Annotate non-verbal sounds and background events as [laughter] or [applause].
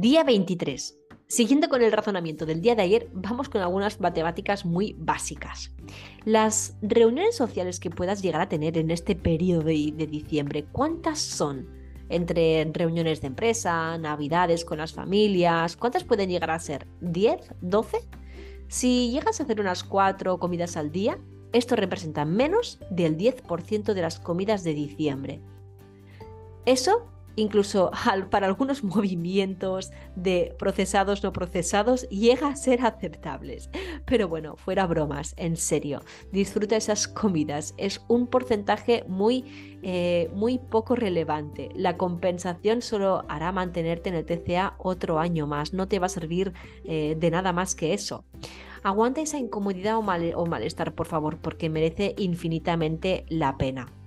Día 23. Siguiendo con el razonamiento del día de ayer, vamos con algunas matemáticas muy básicas. Las reuniones sociales que puedas llegar a tener en este periodo de, de diciembre, ¿cuántas son? Entre reuniones de empresa, navidades con las familias, ¿cuántas pueden llegar a ser? ¿10? ¿12? Si llegas a hacer unas 4 comidas al día, esto representa menos del 10% de las comidas de diciembre. Eso incluso [laughs] para algunos movimientos de procesados no procesados llega a ser aceptables. Pero bueno, fuera bromas, en serio, disfruta esas comidas. Es un porcentaje muy, eh, muy poco relevante. La compensación solo hará mantenerte en el TCA otro año más, no te va a servir eh, de nada más que eso. Aguanta esa incomodidad o, mal, o malestar, por favor, porque merece infinitamente la pena.